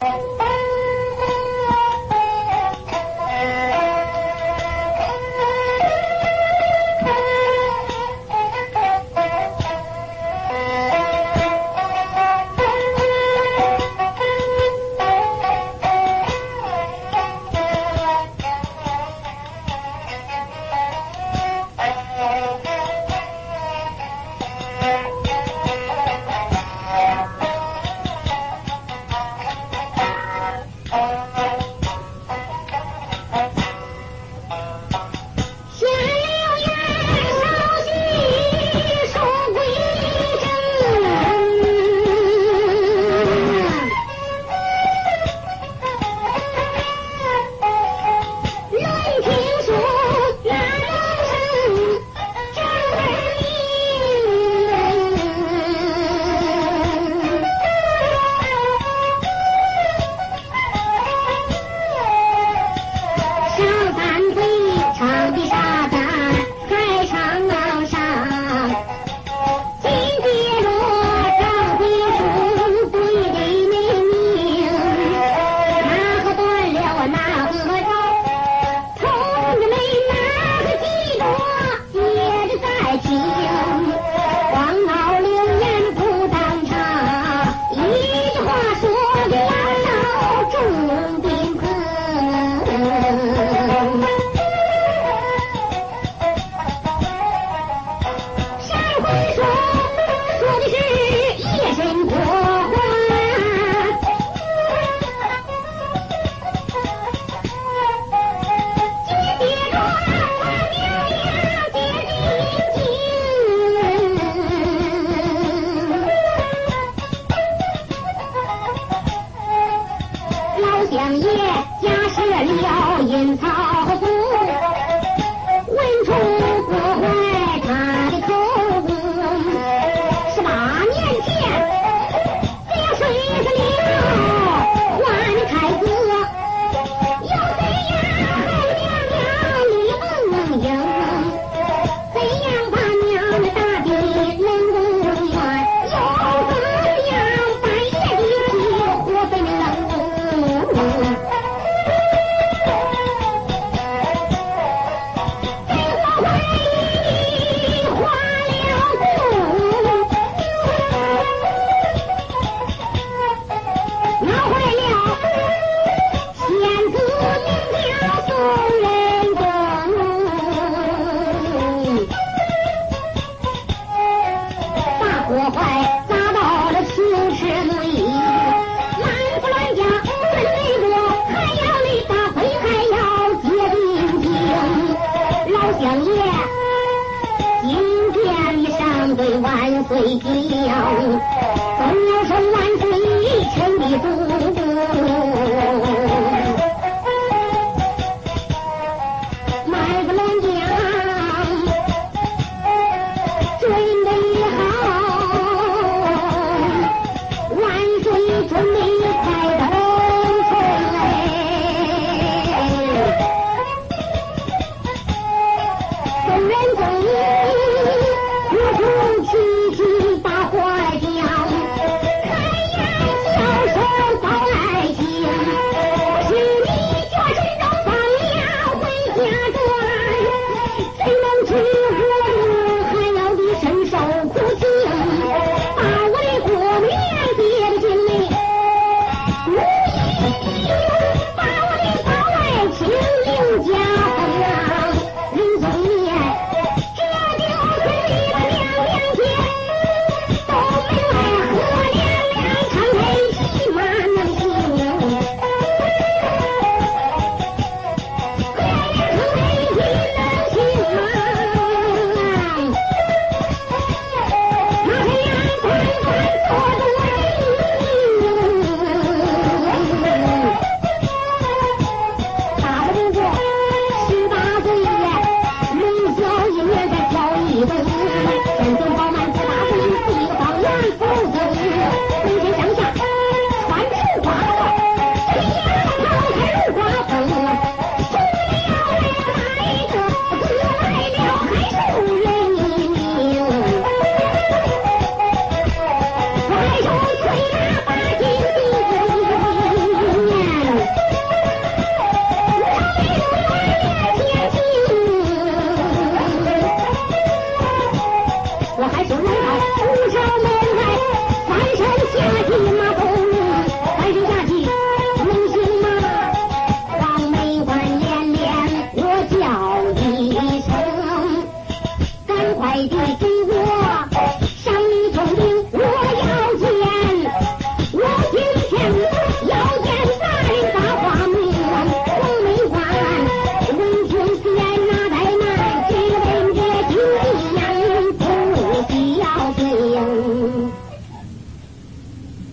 人公如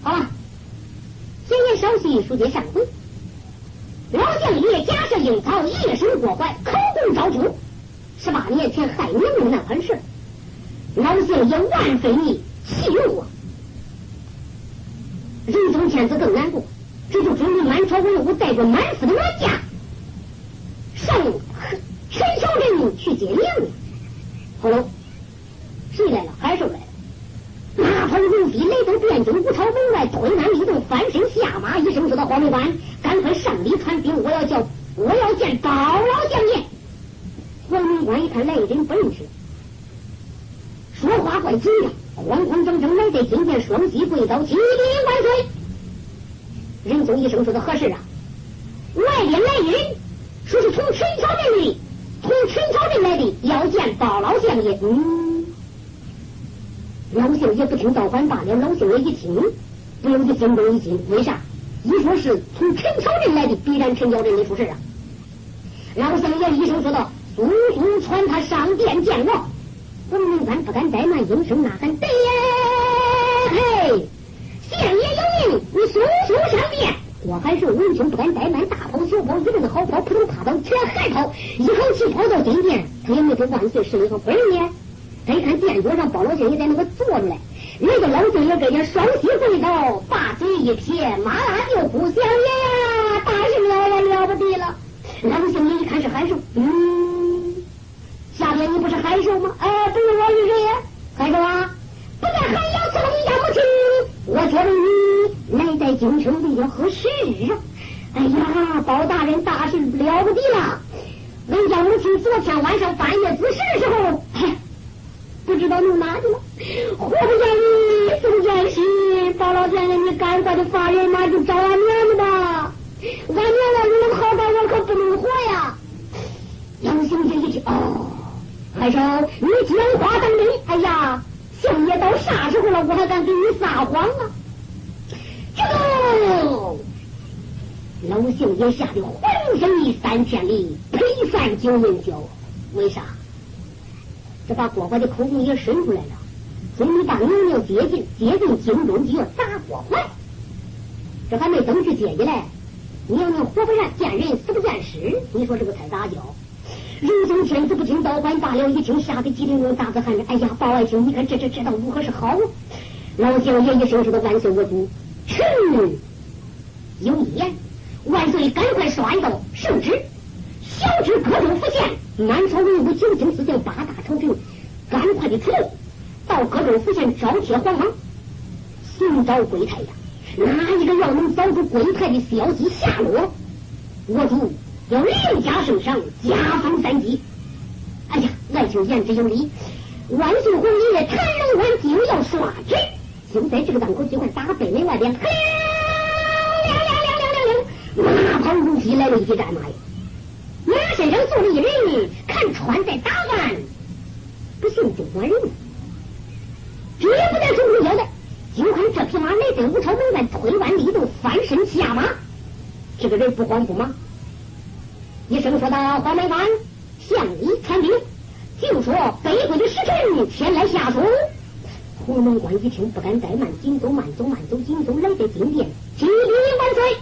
好了今言少叙书接上回老将爷假设樱曹夜生活怀口供招出十八年前害你的那款事老将爷万分的气怒啊人中天子更难过这就准备满朝文武带着满腹的乱嫁上全球人民去接应你好了谁来了。海寿来了。马头如飞来到汴京五朝门外，推门立动，翻身下马，一声说道：“黄门官，赶快上里传兵，我要叫，我要见包老将爷。”黄门官一看来人不认识，说话怪紧张，慌慌张张来在金殿，双膝跪倒：“启禀万岁！”仁宗一声说道：“何事啊？”外边来人，说是从陈桥镇里，从陈桥镇来的，要见包老将爷。嗯。老姓也不听倒反罢了。老姓爷一听，不由得心中一惊。为啥？一说是从陈桥镇来的，必然陈桥镇里出事啊！老姓爷一声说道：“速速传他上殿见我。”黄门官不敢怠慢，应声呐喊：“对呀！嘿，县爷有命，你速速上殿。”我还是文兄不敢怠慢，大跑小跑，一阵子好跑，扑通踏倒，全海跑，一口气跑到金殿，他也没说万岁是一个本呢。再看殿桌上包老将爷在那个坐着嘞，那个老将爷跟前双膝跪倒，把嘴一撇，马上就呼：“相爷呀，大事了了，了不得了！”老将爷一看是海寿，嗯，下边你不是海寿吗？哎，不是我是谁呀？海寿啊，不在寒窑伺候你家母亲，我觉得你来在京城比较合适啊？哎呀，包大人大事了不得了！俺家母亲昨天晚上半夜子时的时候，哎。不知道弄哪去了，活不见人，死不见尸。包老先生，你赶快的发人马去找俺娘子吧！俺娘子你能好歹，我可不能活呀！杨行姐一听，哦，还说你讲话当真？哎呀，相爷到啥时候了，我还敢给你撒谎啊？这个老姓爷吓得浑身一三千里，赔三九人脚，为啥？这把蝈蝈的口供也伸出来了，准备把娘娘接进接进京中就要砸锅怀。这还没等去接进来，娘娘活不然见人死不见尸，你说这个才咋叫？仁宗天子不听倒反罢了，一听吓得机灵用大字喊着：“哎呀，包爱卿，你看这这这道如何是好？”老将爷一声说道：“万岁我主，臣有一言，万岁赶快刷一道圣旨，小旨各州府县。”满朝文武、九卿四将、八大朝廷，赶快的出到各州府县招贴皇榜，寻找鬼太呀！哪一个要能找出鬼太的消息下落，我主要另加圣赏，加封三级。哎呀，爱卿言之有理，万岁皇爷谭龙官就要刷旨，就在这个当口，就看打北门外边，亮亮亮亮亮亮，马跑如飞来了一匹战马呀！马身上坐着一人，不慌不忙，一声说道：“黄门官，向你传令，就说北国的使臣前来下书。”黄门官一听，不敢怠慢，紧走慢走慢走紧走，来在金殿，启禀万岁。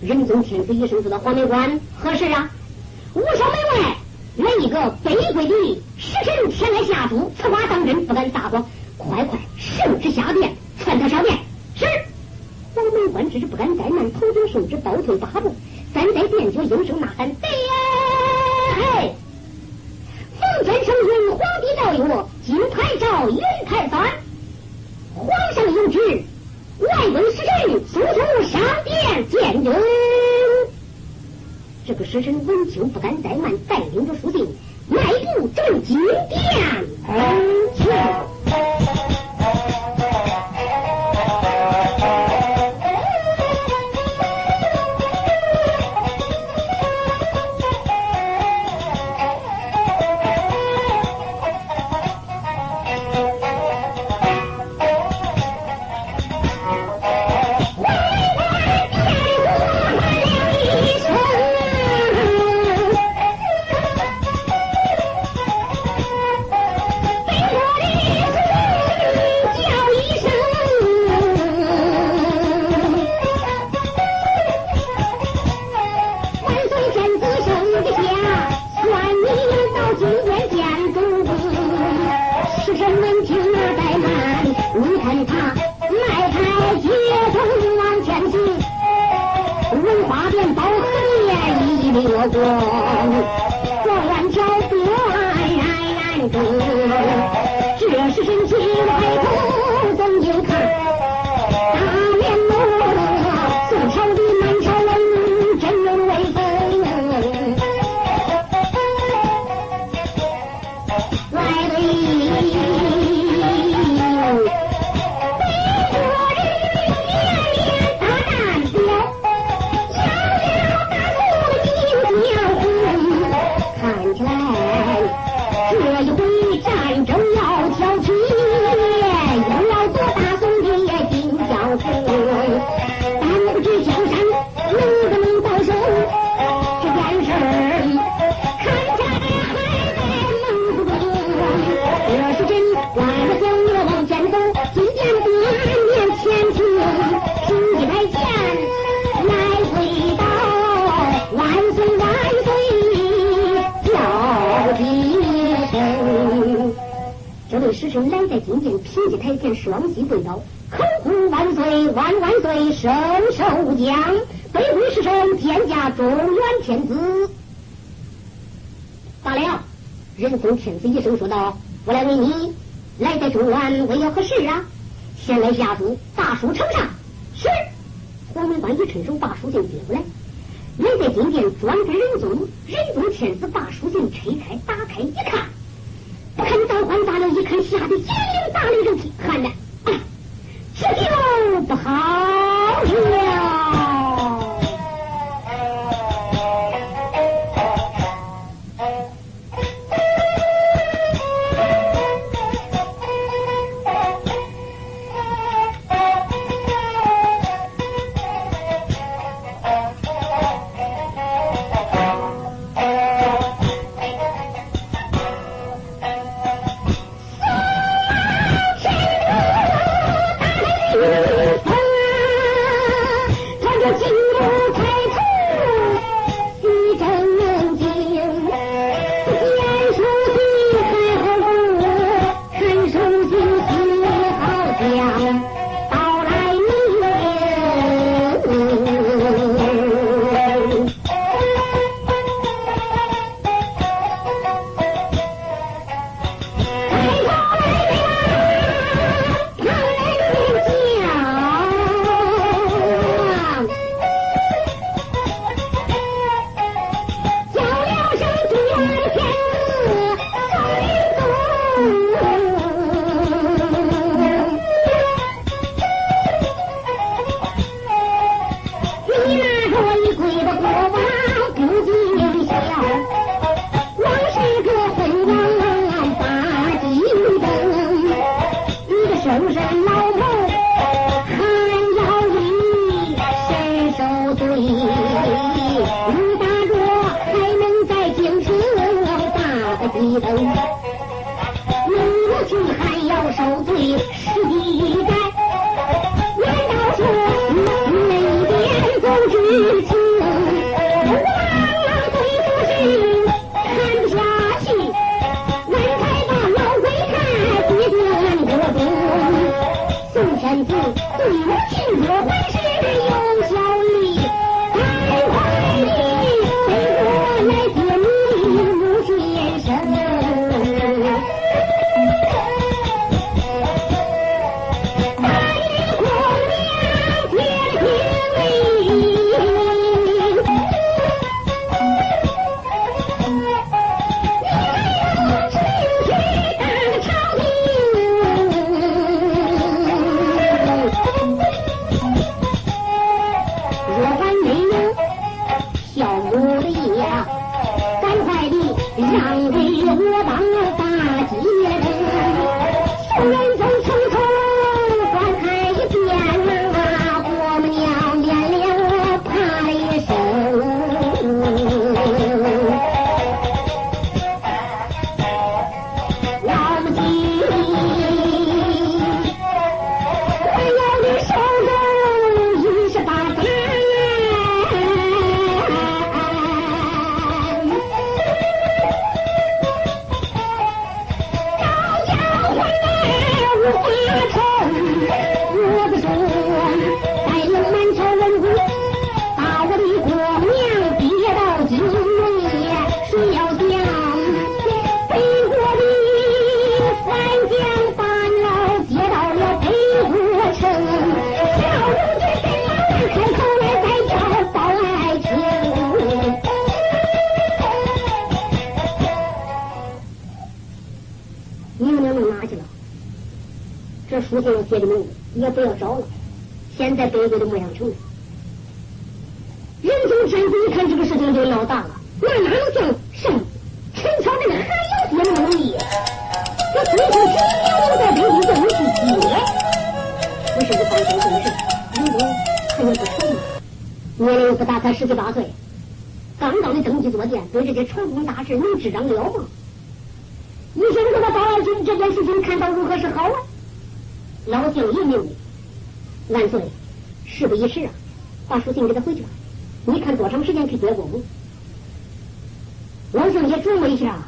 仁宗天子一声说道：“黄门官，何事啊？”五朝门外来一个北国的使臣前来下书，此话当真，不敢撒谎。快快圣旨下殿，传他上殿。官只是不敢怠慢，头顶圣旨倒退八步，站在殿角应声呐喊：“对呀！嘿！奉天承运，皇帝诏曰：金牌诏，银牌幡。皇上有旨，外归使臣速速上殿见朕。”这个使臣闻听不敢怠慢，带领着书信迈步正金殿在金殿品级台前双膝跪倒，口呼万岁万万岁，圣寿将，卑躬是圣，天家中原天子。罢了，仁宗天子一声说道：“我来问你，来在中原为了何事啊？”先来下书，大书呈上。是。黄门官一伸手把书信接过来，来在金殿专给仁宗。仁宗天子把书信拆开，打开一看。不看造反咋了？一看，吓得心灵打了一阵气，喊着：“这就不好书上写的名字也不要找了。现在北国的牧羊城了。仁宗天子一看这个事情就闹大了，那哪能叫上陈朝这个还要写那么容易？这最后谁要在北京就能去接？不是个办成这事，仁宗还有不成吗？年龄不大，才十七八岁，刚刚的登基坐殿，对这些朝中大事能执掌了吗？医生说他高爱卿这件事情看到如何是好啊？老姓一命令，万岁，事不宜迟啊，把书信给他回去吧。你看多长时间去接工？老圣爷琢磨一下，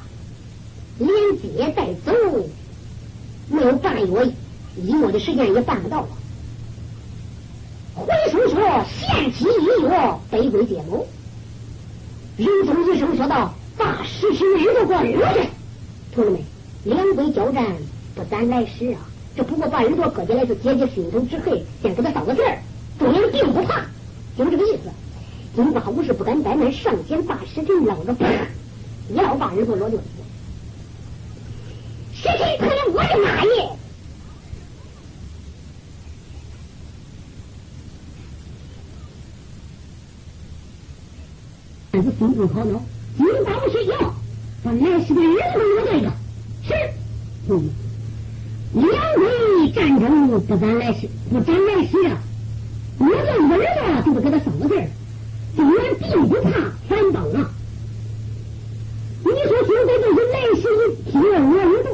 连接带走，没有半月一月的时间也办不到啊。回书说限期一月，北归接谋。仁宗一声说道：“大时辰日都过日子，同志们，两归交战不斩来时啊！这不过把耳朵割下来是解解心头之恨，先给他捎个信儿。中央并不怕，就这个意思。”金瓜武士不敢怠慢，上前把时辰捞着，啪，要把耳朵落就死。时辰可能我的妈耶！但是心中好恼，金瓜武士要把来时的日子落这个是，嗯，两国战争不咱来时，不咱来时啊！我这一个儿子就不给他捎个信儿。中原并不怕反帮啊！你说现在这些来时一听了我耳朵，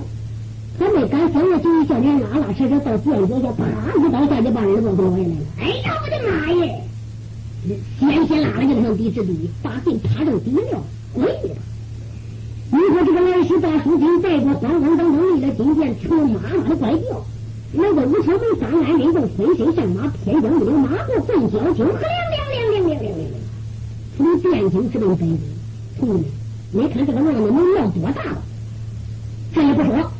他没敢翻了，就一小脸拉拉扯扯到殿脚下，啪一刀下去把耳朵给落下来了。哎呀，我的妈耶！先先拉了就上地之地，把信趴上地了，跪了。你说这个来时大书信带着慌慌张张离了金殿，成了妈妈的怪叫。那个武朝门三安人就飞身上马，偏将一领马步奔交就呵亮亮亮亮亮亮。从汴京直奔北京，同志们，你看这个浪子能闹多大了？这也不说，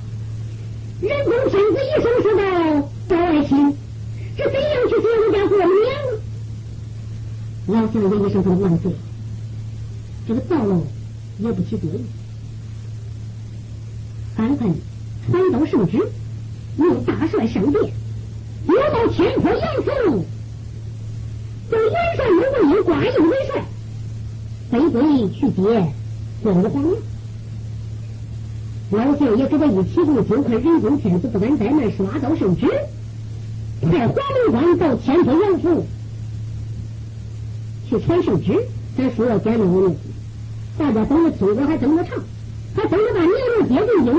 仁宗天子一声说道：“高爱卿，这怎样去接我家过年呢？”老相爷一声说：“万岁，这个道路也不起作用，赶快传到圣旨，命大帅上殿，要到天坡杨府，叫元帅刘伯英挂印为帅。”飞归去接关武皇娘，老相爷给他一提供，就看仁宗天子不敢怠慢，刷刀圣旨，派黄龙官到天福杨府去传圣旨。咱说要简单的，大家等着听，我还等着唱，还等着把娘娘接进京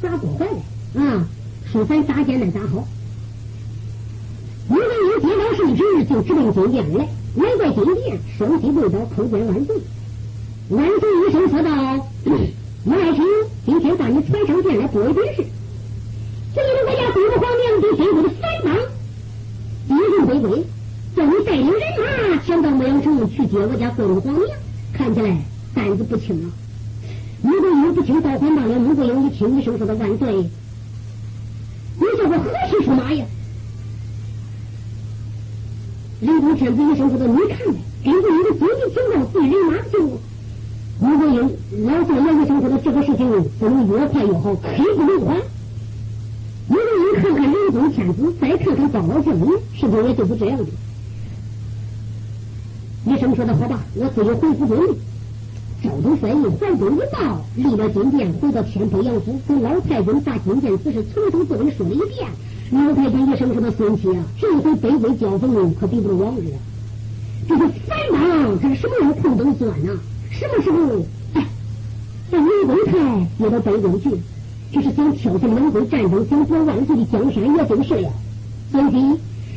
咋过来了啊？书咱咋简单咋好？刘文英接到圣旨，就直奔金殿来。来到金殿，双膝跪倒，叩见万岁。万岁一声说道：“我爱卿，今天把你传上殿来，多一本事。这里我家东皇娘对天宫的三帮，一人归归，叫你带领人马前到牧羊城去接我家贵皇娘。看起来担子不轻啊！如果你不听，倒还罢了；如果有你听一声说的万岁，你叫我何去。出马呀？”仁宗天子一声说的：“你看呗，根据你的经济情况，对人马的情况，如果有老相爷一声说的这个事情不能越快越好，刻不能缓。如果你看看仁宗天子，再看看高老将军，是不是也就是这样的？”一声说的好吧，我自己回府中。赵州帅印怀中一报，立了金殿，回到天福杨府，跟老太君把金殿此事从头到尾说了一遍。老太君一声说的孙妻啊，这回北归交锋可比不了往日。这个反党他是什么样空灯钻呐？什么时候哎，把刘公台接到北归去？这是想挑起两国战争，想夺万岁的江山，也就是了。孙妻，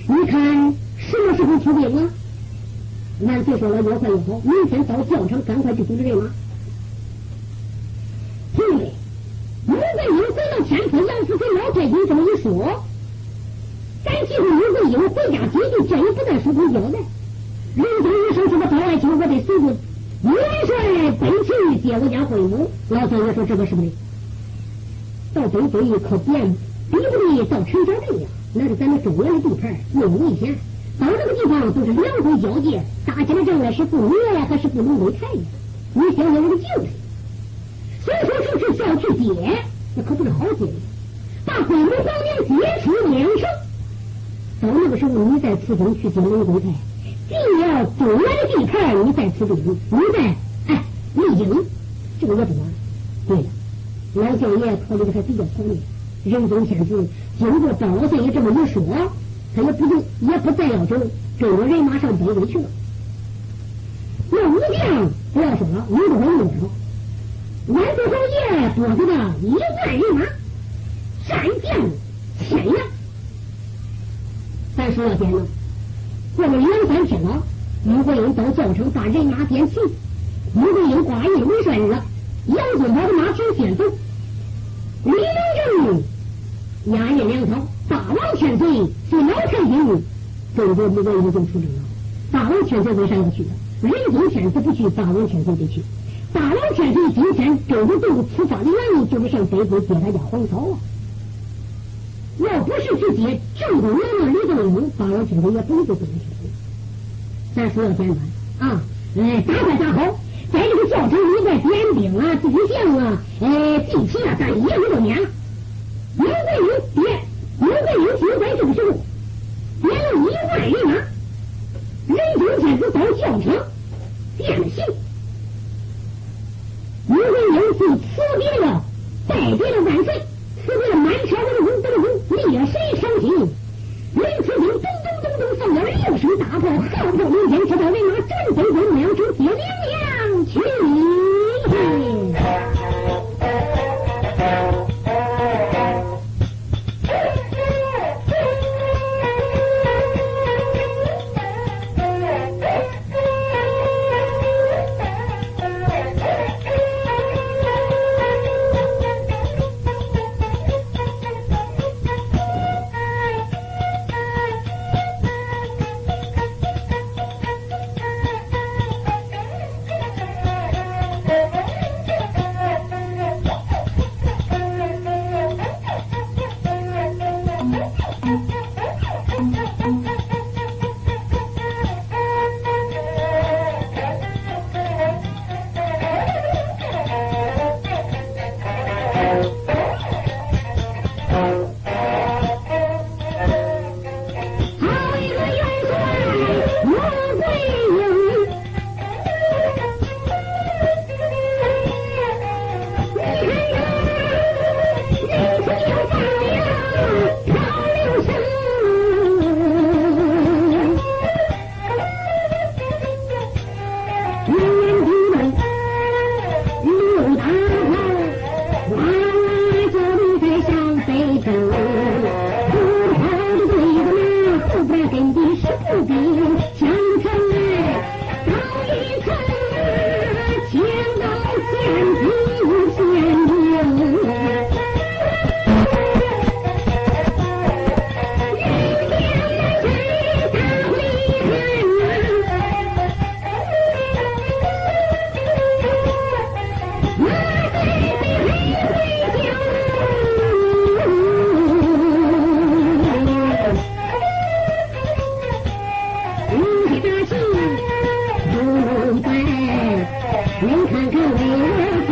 你看什么时候出兵啊？万岁说了，越快越好，明天到教场，赶快去组织人马。兄弟，刘桂英回到天府杨府，给老太君这么一说。咱几乎刘桂英回家接近，这也不在书中交代。刘宗一声说：“的高爱卿，我得随着元帅奔去接我家会母。”老三爷说：“这个是不对，到北归可别比不得到陈小镇呀，那是咱们中原的地盘，又危险。到这个地方都是两国交界，打起来仗来是不灭呀，还是不能为财呀？你想想我的境界，所以说，是是叫去接，那可不是好接的。把鬼母皇娘接出梁城。到那个时候，你在此中去接龙宫台，进了中原的地盘，你在此中，你在哎你赢，这个也不晚。对了，老相爷考虑的还比较全面。仁宗天子经过张老相爷这么一说，他也不就也不再要走，跟着人马上北魏去了。那武将不要说了，武都很多了。万岁侯爷拨给他一万人马，战将千人。咱说了点了，过了两三天了，吕国英到教城把人马点齐，吕国英挂印为帅了，杨宗保的马群先走，李隆正。押印粮草，大王千岁是老太君，中国不国已经出征了。大王千岁为啥要去？仁宗天子不去，大王千岁得去。大王千岁今天跟着队伍出发的原因，就是向北部接他家皇嫂啊。要不是去接正宫娘娘李正英，大王千岁也不会这么去。咱说要简单啊，哎，打快打好，在这个教城里边点兵啊、地降啊、哎地皮啊，咱一样都免了。刘备英点，刘备英就在这个时候点了一万人马，仁宗天子到教 you can't go.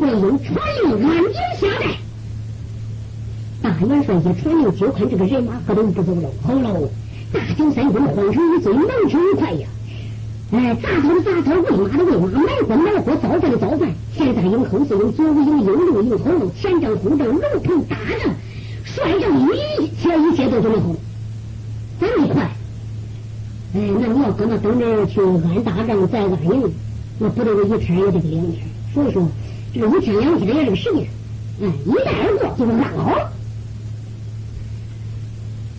桂英传令安营下寨。大元帅一传令，就看这个人马可都不走了。好喽，大秦三军慌成一堆，忙成一块呀！哎，杂草的杂草，喂马的喂马，埋锅埋锅，造饭的造饭。前三营、后四营、左五营、右六营、后路、前阵后阵、龙头大阵，率阵一切一切都准备好了，这么快。哎，那你要搁那等着去安大帐再安营，那不得个一天也得个两天。所以说，这个一天两天也这个时间，哎，一带而过就是安好。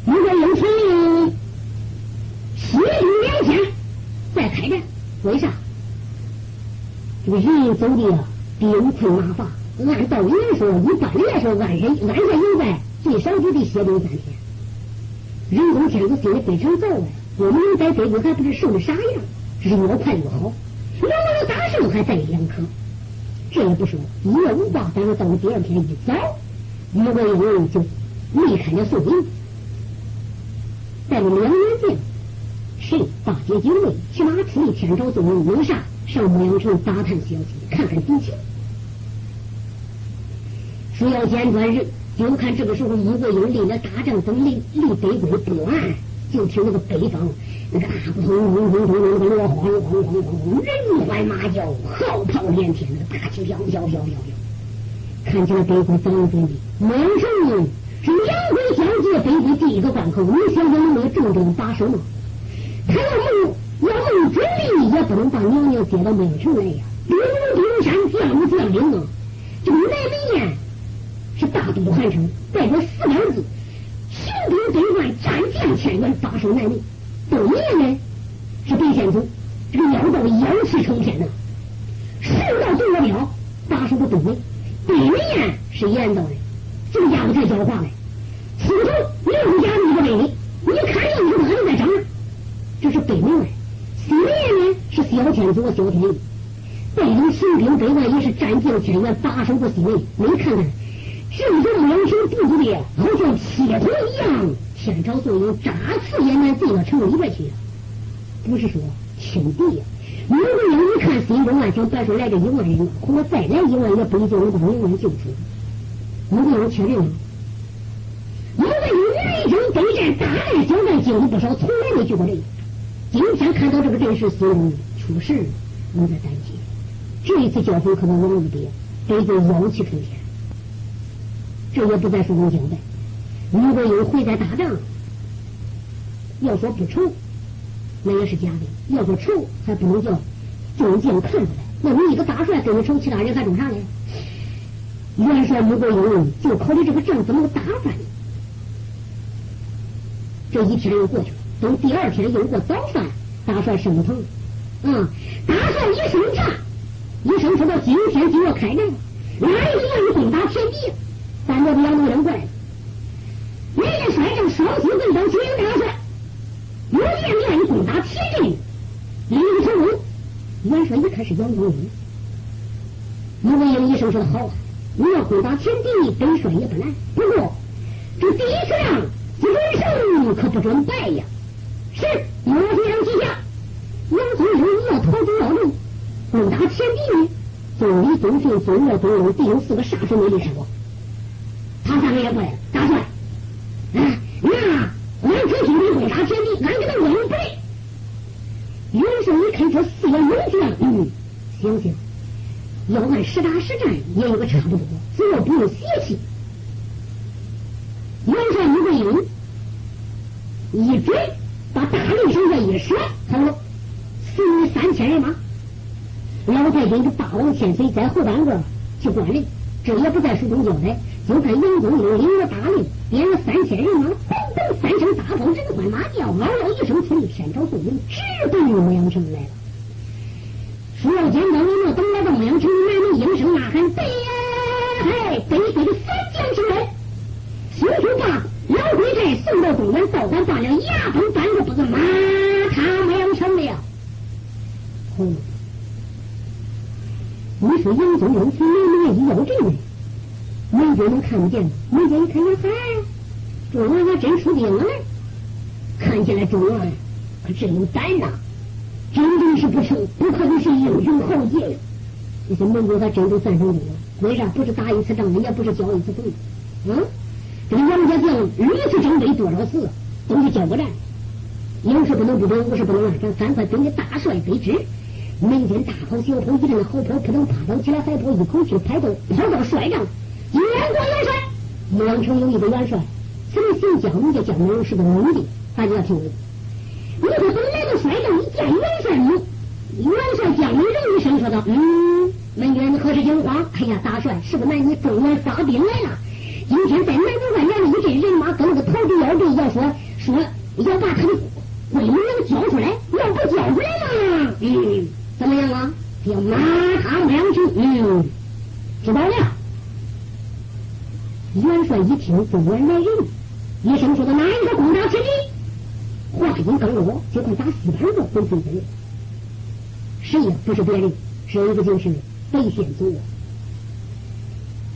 如果有传令，歇兵两天再开战，为啥？这个人走的兵困马乏，按道理来说，一般的来说，按人按下营寨最少就得歇兵三天。人工天子心里非常躁啊。我们在北国还不是受的啥样？只是越快越好。能不能打胜还在两颗。这也不说，一夜无话，但是到了第二天一早，于国英就离开了宋营，带了两员将，谁大街警卫，骑马出离天朝宋营，为啥上牧羊城打探消息，看看敌情？说要见专人，就看这个时候，于国英立了大帐，等离离北归不远。就听那个北方那个大不通轰轰轰那个锣晃晃晃晃，人欢马叫，号炮连天，那个大旗飘飘飘飘飘。看起来北国早有。准备，马上是两国交界，北国第一个关口，你想想能不能重重把守吗？他要没要没准力，也不能把娘娘接到孟城来呀。兵如冰山，将如将领啊！这个南门宴是大都韩城，带着四两字。兵百万，战将千员，把守南门。东面呢是北县主，这个妖道妖气冲天呐，十道夺标，把守着东门。北面是严道的，这个家伙太狡猾了。此头六家一个北，你看又是哪里在长？这是北面的。西面呢是小天祖、萧天义，带领秦兵北外，也是战将千员，把守着西门。你看看。正中两手肚子里，好像铁头一样。天朝所有，扎刺也难进到城里边去。不是说轻敌呀！刘国英一看，心中暗想：别说来这一万人，恐怕再来一万也不一定能把两万救出。刘国英确认了。刘国英人生备战，大战小战经历不少，从来没救过这个。今天看到这个阵势，心中出事有点担心。这一次交锋可能容易点，北军妖气冲天。这也不在书中交代。如果有回在打仗，要说不愁，那也是假的；要说愁，还不能叫众将看出来。那你一个大帅跟着愁，其他人还中啥呢？元帅如果有，就考虑这个仗怎么打翻。这一天又过去了，等第二天又过早饭，大帅升堂，啊，大帅一声茶，一声说到今天就要开战，哪一个愿意攻打天地？三个不要弄人怪，人家率领双星队长秦大帅，有见愿意攻打铁阵，立不成功。元帅一开始杨宗英，杨宗英一声说的好啊，你要攻打天地，本帅也不难。不过这第一次仗，人生可不准败呀。是，马上记下。杨宗英你要逃走要路，攻打天地呢？总理、总训、总二、总六，第有四个啥时没离开过？他三个也过来，大帅，啊，那俺只听你攻打田地，俺给他稳背。元帅一看这四个勇将，嗯，行行，要按实打实战，也有个差不多，只要不用邪气。元帅一个鹰，一准，把大令手下一甩，好了，死你三千人马，老太君的霸王千岁在后半个去管人，这也不在书中交代。就看杨宗英领了大令，点了三千人马，噔噔三声大炮，人欢马叫，嗷嗷一声，出离天朝宋营，直奔牧羊城来了。送到东原，造反罢了，牙崩半个不子，马踏牧羊城了。哼，你说杨宗英去南门一要阵呢？门军能看不见吗？门军一看呀，嗨，中原还真出兵了呢！看起来中原可真有胆呐，真的是不成，不可能是英雄豪杰呀！这些蒙古他真都三省兵了，为啥？不是打一次仗，也不是交一次税，嗯？这个杨家将屡次征北多少次，都是交过战。有事不能不准，无事不能乱。这三块兵的大帅得知，每天大炮小炮一阵好炮，扑腾啪腾起来，海炮一口气拍动，跑到帅帐，燕国元帅，孟城有一个元帅，此人姓姜，名叫姜明，是个女的，大家要听。你这本来到帅帐一见元帅，元帅姜明人一声说道：“嗯，门员何时惊慌？哎呀，大帅，是个男女中原发兵来了。今天在南京外面一阵人马，跟那个逃兵要阵，要说说要把他的。”为能交出来，要不交出来嘛？嗯，怎么样啊？要马踏两句。嗯，知道了。元帅一听，中原来人，一声说的哪一个攻打此地？话音刚落，就快打西边的回军人。谁呀？不是别人，谁不就是北县祖。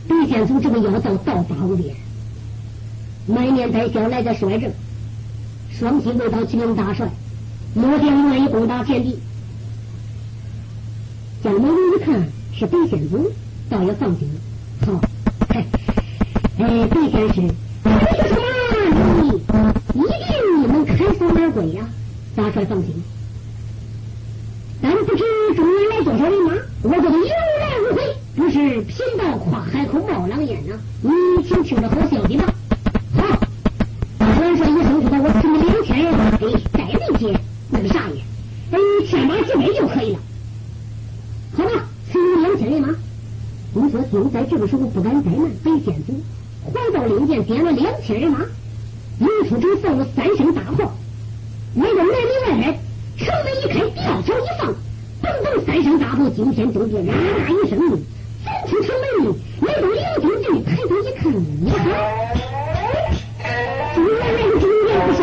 北县祖这个妖道道法无边，满面带笑来的帅正。双膝跪倒，启禀大帅，末将愿意攻打前敌。江某人一看是北县祖，倒也放心了。好，哎，哎，北县师，你是什么？你一定能开锁而归呀！大帅放心。但不知中原来多少人马，我这里有来无回，不是贫道跨海口冒狼烟呐！你请听着好消息吧。元帅一声说道：“我赐你两千人马，给带那些那个啥也，哎，千马行空就可以了。好吧，赐你两千人马。你说就在这个时候不敢怠慢，北县主怀抱令箭，点了两千人马，一出城放了三声大炮，来到南门外边，城门一开，吊桥一放，嘣嘣三声大炮惊天动地，啦啦一声，走出城门，来到领军队，抬头一看，你看。原来是中原不少